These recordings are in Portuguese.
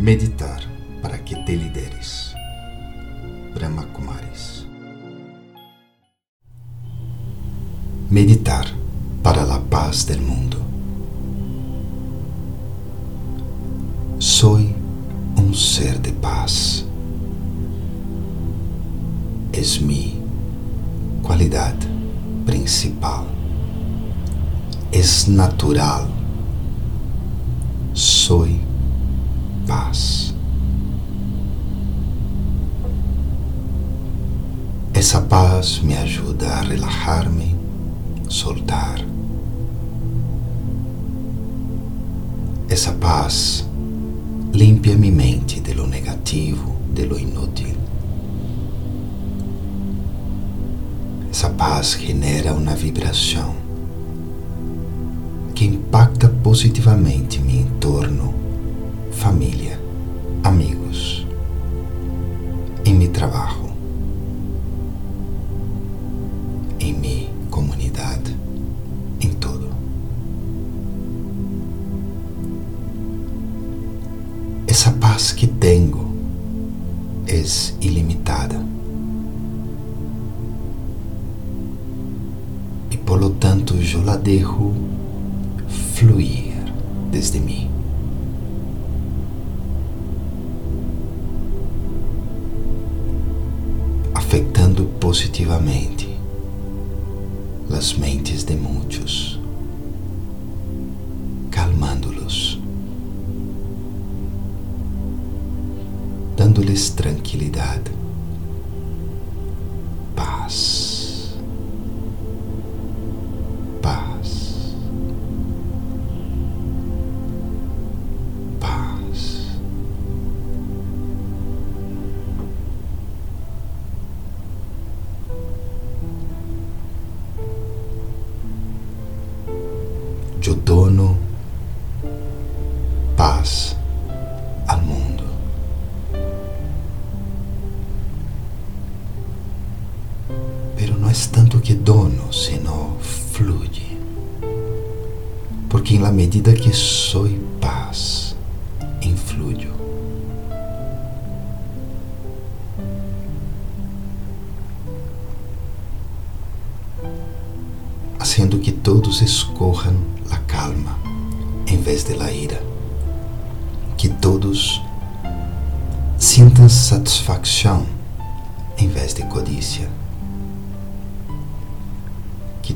Meditar para que te lideres. Brahma Kumaris. Meditar para a paz del mundo. Soy um ser de paz. Es mi qualidade principal. Es natural. Soy Me ajuda a relajar-me, soltar. Essa paz limpia minha mente de lo negativo, de lo inútil. Essa paz genera uma vibração que impacta positivamente meu entorno família, amigos, em meu trabalho, Essa paz que tenho é ilimitada. E por lo tanto eu la dejo fluir desde mim. afetando positivamente as mentes de muitos, dando-lhes tranquilidade, paz, paz, paz. Eu dono paz tanto que dono, sino fluye. Porque em la medida que sou paz, influyo. Haciendo que todos escorram a calma em vez de la ira. Que todos sintam satisfação em vez de codícia.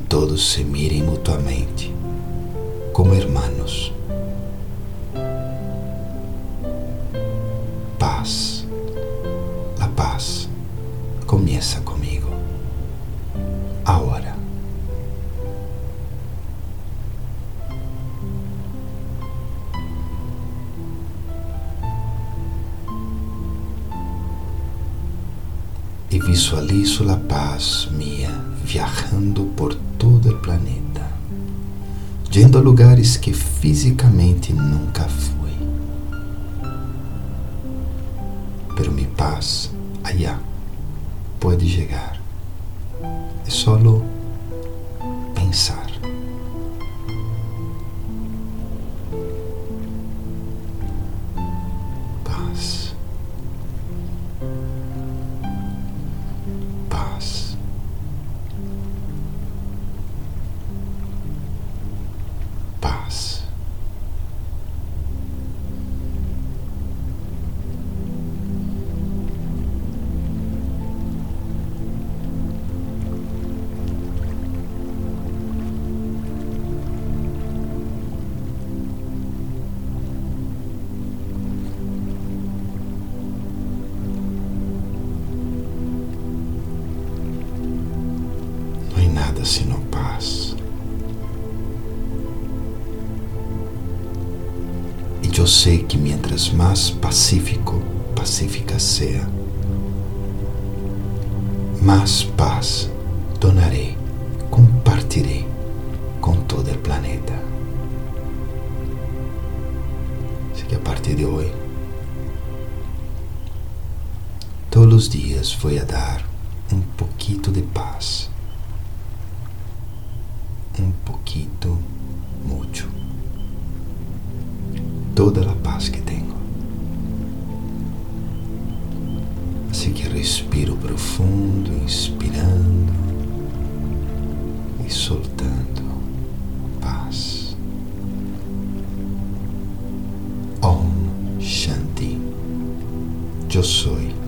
Todos se mirem mutuamente como hermanos. Paz. La paz começa comigo. Agora. e visualizo a paz minha viajando por todo o planeta, yendo a lugares que fisicamente nunca fui. Pero mi paz allá pode chegar. É solo Senão paz. E eu sei que mientras mais pacífico, pacífica seja, mais paz donarei, compartirei com todo o planeta. Así que a partir de hoje, todos os dias vou a dar um pouquito de paz. toda a paz que tenho, Assim que respiro profundo, inspirando e soltando paz. Om Shanti. Eu sou.